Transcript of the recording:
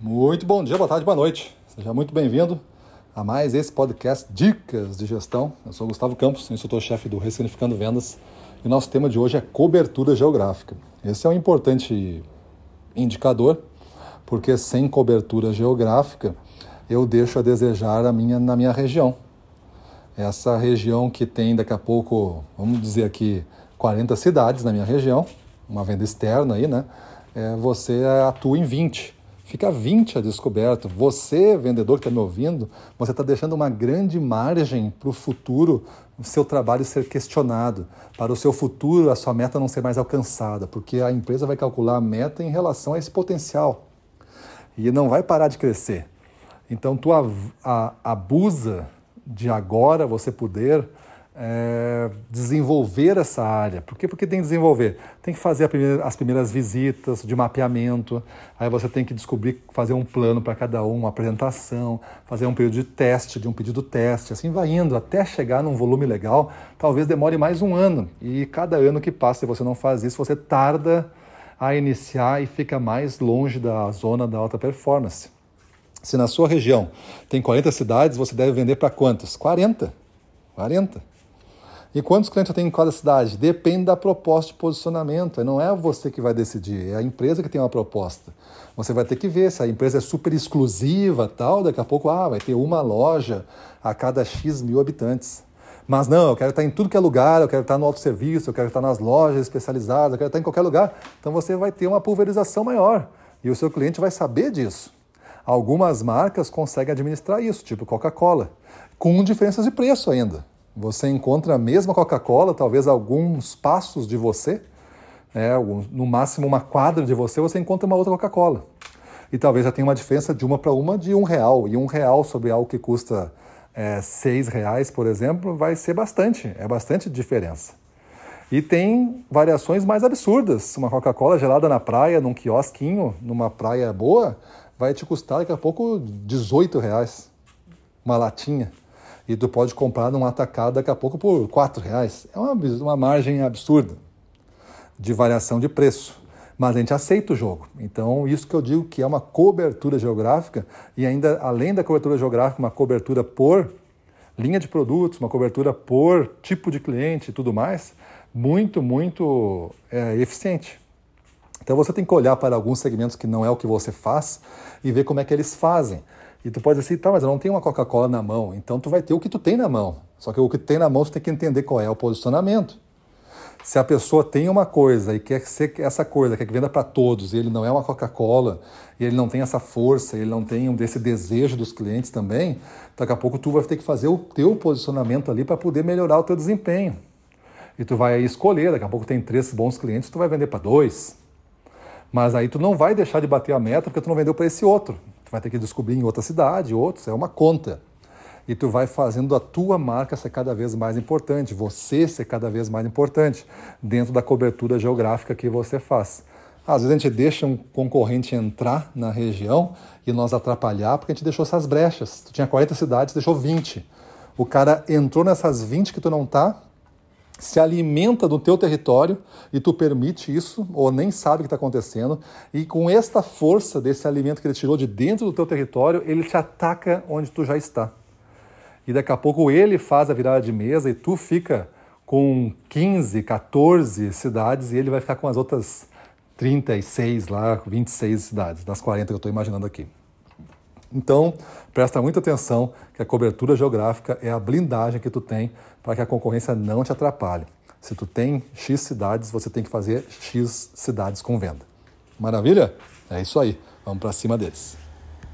Muito bom dia, boa tarde, boa noite. Seja muito bem-vindo a mais esse podcast Dicas de Gestão. Eu sou Gustavo Campos, instrutor-chefe do Ressignificando Vendas, e nosso tema de hoje é cobertura geográfica. Esse é um importante indicador, porque sem cobertura geográfica eu deixo a desejar a minha, na minha região. Essa região que tem daqui a pouco, vamos dizer aqui, 40 cidades na minha região, uma venda externa aí, né? É, você atua em 20 fica 20 a descoberto. Você, vendedor que está me ouvindo, você está deixando uma grande margem para o futuro, o seu trabalho ser questionado, para o seu futuro a sua meta não ser mais alcançada, porque a empresa vai calcular a meta em relação a esse potencial e não vai parar de crescer. Então tu abusa de agora você poder é, desenvolver essa área. Por quê? Porque tem que desenvolver. Tem que fazer primeira, as primeiras visitas de mapeamento, aí você tem que descobrir, fazer um plano para cada um, uma apresentação, fazer um período de teste, de um pedido teste, assim vai indo até chegar num volume legal. Talvez demore mais um ano. E cada ano que passa e você não faz isso, você tarda a iniciar e fica mais longe da zona da alta performance. Se na sua região tem 40 cidades, você deve vender para quantas? 40. 40. E quantos clientes eu tenho em cada cidade? Depende da proposta de posicionamento. Não é você que vai decidir, é a empresa que tem uma proposta. Você vai ter que ver se a empresa é super exclusiva, tal, daqui a pouco ah, vai ter uma loja a cada X mil habitantes. Mas não, eu quero estar em tudo que é lugar, eu quero estar no autosserviço, eu quero estar nas lojas especializadas, eu quero estar em qualquer lugar. Então você vai ter uma pulverização maior e o seu cliente vai saber disso. Algumas marcas conseguem administrar isso, tipo Coca-Cola, com diferenças de preço ainda. Você encontra a mesma Coca-Cola, talvez alguns passos de você, né, no máximo uma quadra de você, você encontra uma outra Coca-Cola. E talvez já tenha uma diferença de uma para uma de um real. E um real sobre algo que custa é, seis reais, por exemplo, vai ser bastante. É bastante diferença. E tem variações mais absurdas. Uma Coca-Cola gelada na praia, num quiosquinho, numa praia boa, vai te custar daqui a pouco 18 reais. Uma latinha e tu pode comprar num atacado daqui a pouco por R$ reais. É uma, uma margem absurda de variação de preço. Mas a gente aceita o jogo. Então, isso que eu digo que é uma cobertura geográfica e ainda, além da cobertura geográfica, uma cobertura por linha de produtos, uma cobertura por tipo de cliente e tudo mais, muito, muito é, eficiente. Então você tem que olhar para alguns segmentos que não é o que você faz e ver como é que eles fazem. E tu pode dizer assim, tá, mas eu não tenho uma Coca-Cola na mão. Então tu vai ter o que tu tem na mão. Só que o que tu tem na mão, tu tem que entender qual é o posicionamento. Se a pessoa tem uma coisa e quer ser essa coisa, quer que venda para todos, e ele não é uma Coca-Cola, e ele não tem essa força, ele não tem desse desejo dos clientes também, daqui a pouco tu vai ter que fazer o teu posicionamento ali para poder melhorar o teu desempenho. E tu vai escolher, daqui a pouco tem três bons clientes, tu vai vender para dois. Mas aí tu não vai deixar de bater a meta porque tu não vendeu para esse outro. Tu vai ter que descobrir em outra cidade, outros, é uma conta. E tu vai fazendo a tua marca ser cada vez mais importante, você ser cada vez mais importante dentro da cobertura geográfica que você faz. Às vezes a gente deixa um concorrente entrar na região e nós atrapalhar porque a gente deixou essas brechas. Tu tinha 40 cidades, deixou 20. O cara entrou nessas 20 que tu não tá, se alimenta do teu território e tu permite isso, ou nem sabe o que está acontecendo, e com esta força desse alimento que ele tirou de dentro do teu território, ele te ataca onde tu já está. E daqui a pouco ele faz a virada de mesa e tu fica com 15, 14 cidades e ele vai ficar com as outras 36 lá, 26 cidades, das 40 que eu estou imaginando aqui. Então, presta muita atenção que a cobertura geográfica é a blindagem que tu tem para que a concorrência não te atrapalhe. Se tu tem X cidades, você tem que fazer X cidades com venda. Maravilha? É isso aí. Vamos para cima deles.